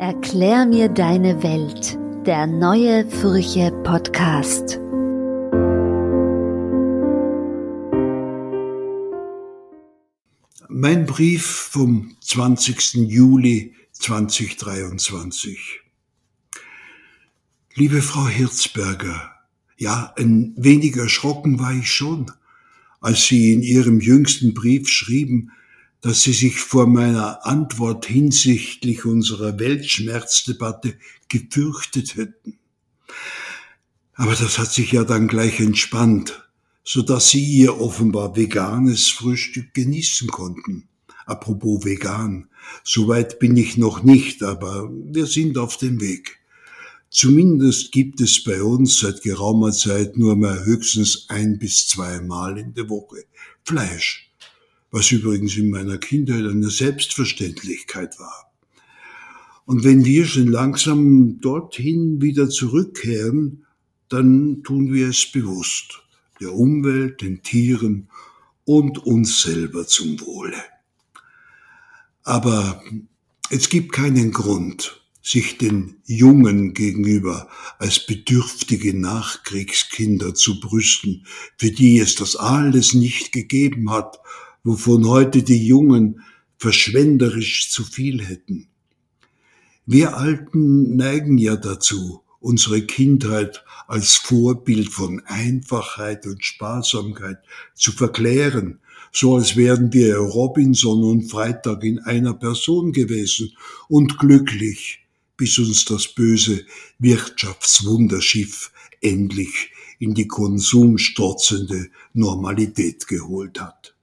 Erklär mir deine Welt, der neue Furche Podcast. Mein Brief vom 20. Juli 2023. Liebe Frau Hirzberger, ja, ein wenig erschrocken war ich schon, als Sie in Ihrem jüngsten Brief schrieben, dass Sie sich vor meiner Antwort hinsichtlich unserer Weltschmerzdebatte gefürchtet hätten. Aber das hat sich ja dann gleich entspannt, so dass Sie Ihr offenbar veganes Frühstück genießen konnten. Apropos vegan, soweit bin ich noch nicht, aber wir sind auf dem Weg. Zumindest gibt es bei uns seit geraumer Zeit nur mehr höchstens ein bis zweimal in der Woche Fleisch was übrigens in meiner Kindheit eine Selbstverständlichkeit war. Und wenn wir schon langsam dorthin wieder zurückkehren, dann tun wir es bewusst, der Umwelt, den Tieren und uns selber zum Wohle. Aber es gibt keinen Grund, sich den Jungen gegenüber als bedürftige Nachkriegskinder zu brüsten, für die es das alles nicht gegeben hat wovon heute die Jungen verschwenderisch zu viel hätten. Wir Alten neigen ja dazu, unsere Kindheit als Vorbild von Einfachheit und Sparsamkeit zu verklären, so als wären wir Robinson und Freitag in einer Person gewesen und glücklich, bis uns das böse Wirtschaftswunderschiff endlich in die konsumstrotzende Normalität geholt hat.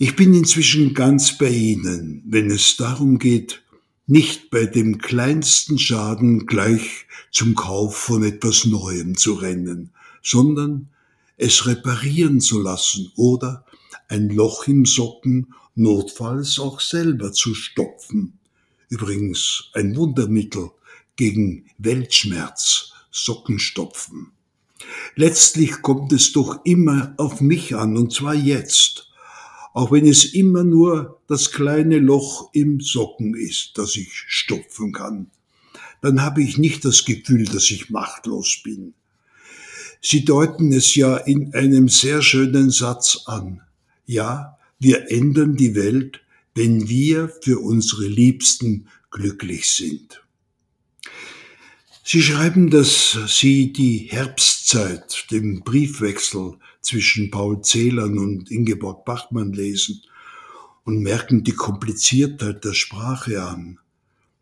Ich bin inzwischen ganz bei Ihnen, wenn es darum geht, nicht bei dem kleinsten Schaden gleich zum Kauf von etwas Neuem zu rennen, sondern es reparieren zu lassen oder ein Loch im Socken notfalls auch selber zu stopfen. Übrigens ein Wundermittel gegen Weltschmerz, Sockenstopfen. Letztlich kommt es doch immer auf mich an, und zwar jetzt auch wenn es immer nur das kleine Loch im Socken ist, das ich stopfen kann, dann habe ich nicht das Gefühl, dass ich machtlos bin. Sie deuten es ja in einem sehr schönen Satz an. Ja, wir ändern die Welt, wenn wir für unsere Liebsten glücklich sind. Sie schreiben, dass Sie die Herbstzeit, den Briefwechsel zwischen Paul Celan und Ingeborg Bachmann lesen und merken die Kompliziertheit der Sprache an.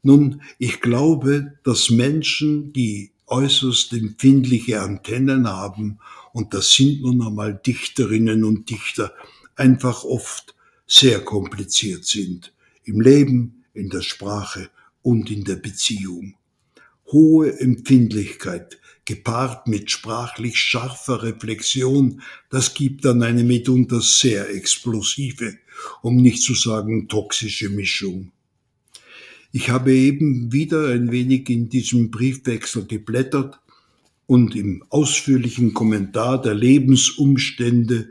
Nun, ich glaube, dass Menschen, die äußerst empfindliche Antennen haben, und das sind nun einmal Dichterinnen und Dichter, einfach oft sehr kompliziert sind. Im Leben, in der Sprache und in der Beziehung hohe Empfindlichkeit, gepaart mit sprachlich scharfer Reflexion, das gibt dann eine mitunter sehr explosive, um nicht zu sagen toxische Mischung. Ich habe eben wieder ein wenig in diesem Briefwechsel geblättert und im ausführlichen Kommentar der Lebensumstände,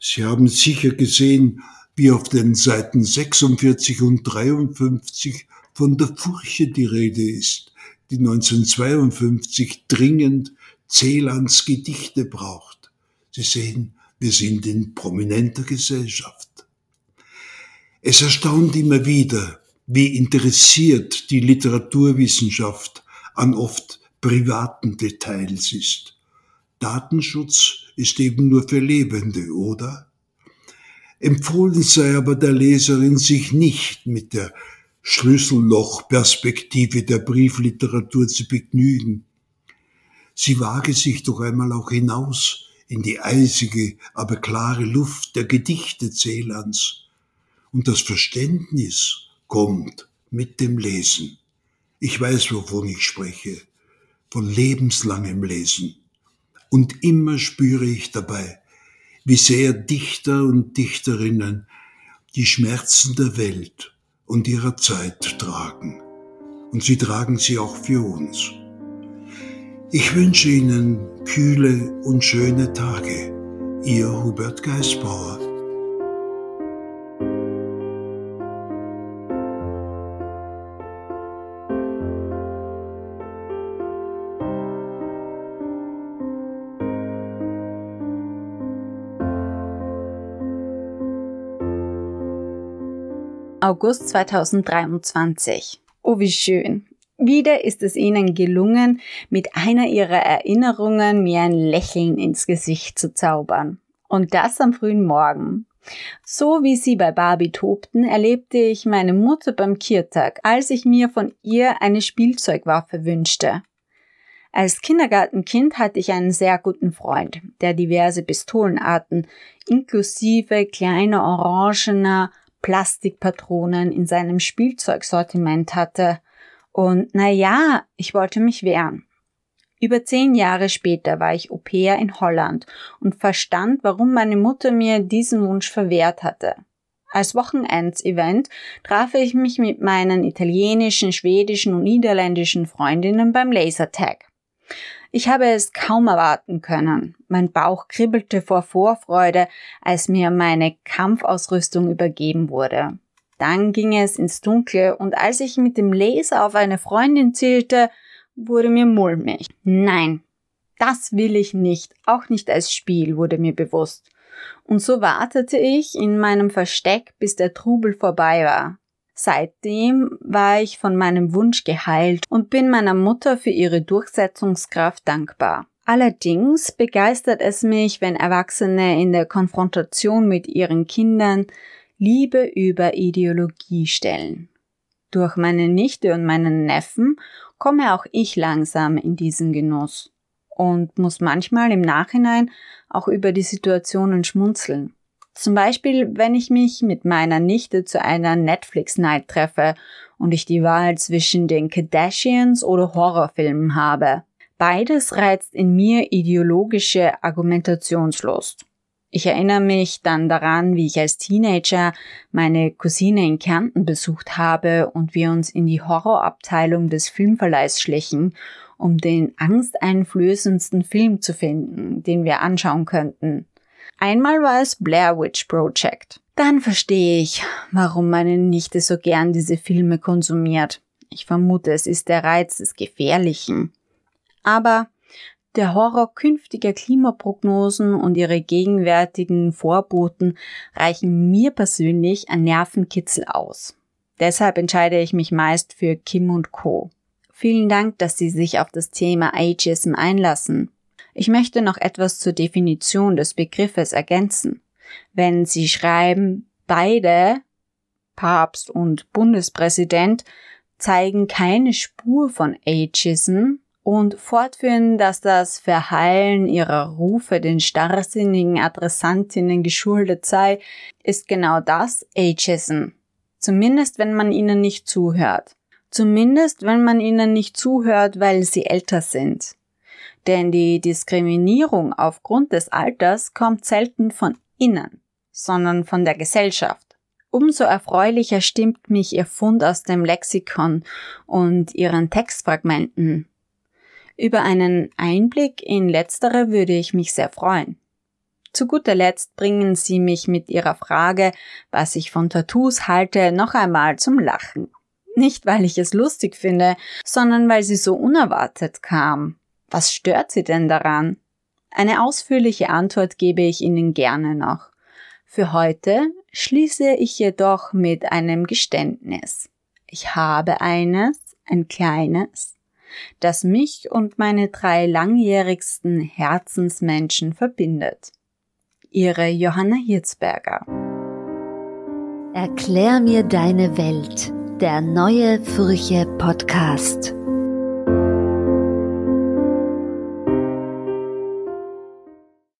Sie haben sicher gesehen, wie auf den Seiten 46 und 53 von der Furche die Rede ist die 1952 dringend Celans Gedichte braucht. Sie sehen, wir sind in prominenter Gesellschaft. Es erstaunt immer wieder, wie interessiert die Literaturwissenschaft an oft privaten Details ist. Datenschutz ist eben nur für Lebende, oder? Empfohlen sei aber der Leserin, sich nicht mit der Schlüssellochperspektive der Briefliteratur zu begnügen. Sie wage sich doch einmal auch hinaus in die eisige, aber klare Luft der Gedichte Celands. Und das Verständnis kommt mit dem Lesen. Ich weiß, wovon ich spreche, von lebenslangem Lesen. Und immer spüre ich dabei, wie sehr Dichter und Dichterinnen die Schmerzen der Welt und ihrer Zeit tragen. Und sie tragen sie auch für uns. Ich wünsche Ihnen kühle und schöne Tage. Ihr Hubert Geisbauer. August 2023. Oh, wie schön. Wieder ist es Ihnen gelungen, mit einer Ihrer Erinnerungen mir ein Lächeln ins Gesicht zu zaubern. Und das am frühen Morgen. So wie Sie bei Barbie tobten, erlebte ich meine Mutter beim Kirtag, als ich mir von ihr eine Spielzeugwaffe wünschte. Als Kindergartenkind hatte ich einen sehr guten Freund, der diverse Pistolenarten inklusive kleiner orangener Plastikpatronen in seinem Spielzeugsortiment hatte. Und na ja, ich wollte mich wehren. Über zehn Jahre später war ich Au pair in Holland und verstand, warum meine Mutter mir diesen Wunsch verwehrt hatte. Als Wochenendsevent traf ich mich mit meinen italienischen, schwedischen und niederländischen Freundinnen beim Lasertag. Ich habe es kaum erwarten können. Mein Bauch kribbelte vor Vorfreude, als mir meine Kampfausrüstung übergeben wurde. Dann ging es ins Dunkle und als ich mit dem Laser auf eine Freundin zielte, wurde mir mulmig. Nein, das will ich nicht, auch nicht als Spiel, wurde mir bewusst. Und so wartete ich in meinem Versteck, bis der Trubel vorbei war. Seitdem war ich von meinem Wunsch geheilt und bin meiner Mutter für ihre Durchsetzungskraft dankbar. Allerdings begeistert es mich, wenn Erwachsene in der Konfrontation mit ihren Kindern Liebe über Ideologie stellen. Durch meine Nichte und meinen Neffen komme auch ich langsam in diesen Genuss und muss manchmal im Nachhinein auch über die Situationen schmunzeln. Zum Beispiel, wenn ich mich mit meiner Nichte zu einer Netflix-Night treffe und ich die Wahl zwischen den Kardashians oder Horrorfilmen habe. Beides reizt in mir ideologische Argumentationslust. Ich erinnere mich dann daran, wie ich als Teenager meine Cousine in Kärnten besucht habe und wir uns in die Horrorabteilung des Filmverleihs schlichen, um den angsteinflößendsten Film zu finden, den wir anschauen könnten. Einmal war es Blair Witch Project. Dann verstehe ich, warum meine Nichte so gern diese Filme konsumiert. Ich vermute, es ist der Reiz des Gefährlichen. Aber der Horror künftiger Klimaprognosen und ihre gegenwärtigen Vorboten reichen mir persönlich an Nervenkitzel aus. Deshalb entscheide ich mich meist für Kim und Co. Vielen Dank, dass Sie sich auf das Thema Ageism einlassen. Ich möchte noch etwas zur Definition des Begriffes ergänzen. Wenn Sie schreiben, beide, Papst und Bundespräsident, zeigen keine Spur von Ageism und fortführen, dass das Verheilen ihrer Rufe den starrsinnigen Adressantinnen geschuldet sei, ist genau das Ageism. Zumindest wenn man ihnen nicht zuhört. Zumindest wenn man ihnen nicht zuhört, weil sie älter sind. Denn die Diskriminierung aufgrund des Alters kommt selten von innen, sondern von der Gesellschaft. Umso erfreulicher stimmt mich Ihr Fund aus dem Lexikon und Ihren Textfragmenten. Über einen Einblick in letztere würde ich mich sehr freuen. Zu guter Letzt bringen Sie mich mit Ihrer Frage, was ich von Tattoos halte, noch einmal zum Lachen. Nicht, weil ich es lustig finde, sondern weil sie so unerwartet kam. Was stört Sie denn daran? Eine ausführliche Antwort gebe ich Ihnen gerne noch. Für heute schließe ich jedoch mit einem Geständnis. Ich habe eines, ein kleines, das mich und meine drei langjährigsten Herzensmenschen verbindet. Ihre Johanna Hirzberger. Erklär mir deine Welt, der neue Furche Podcast.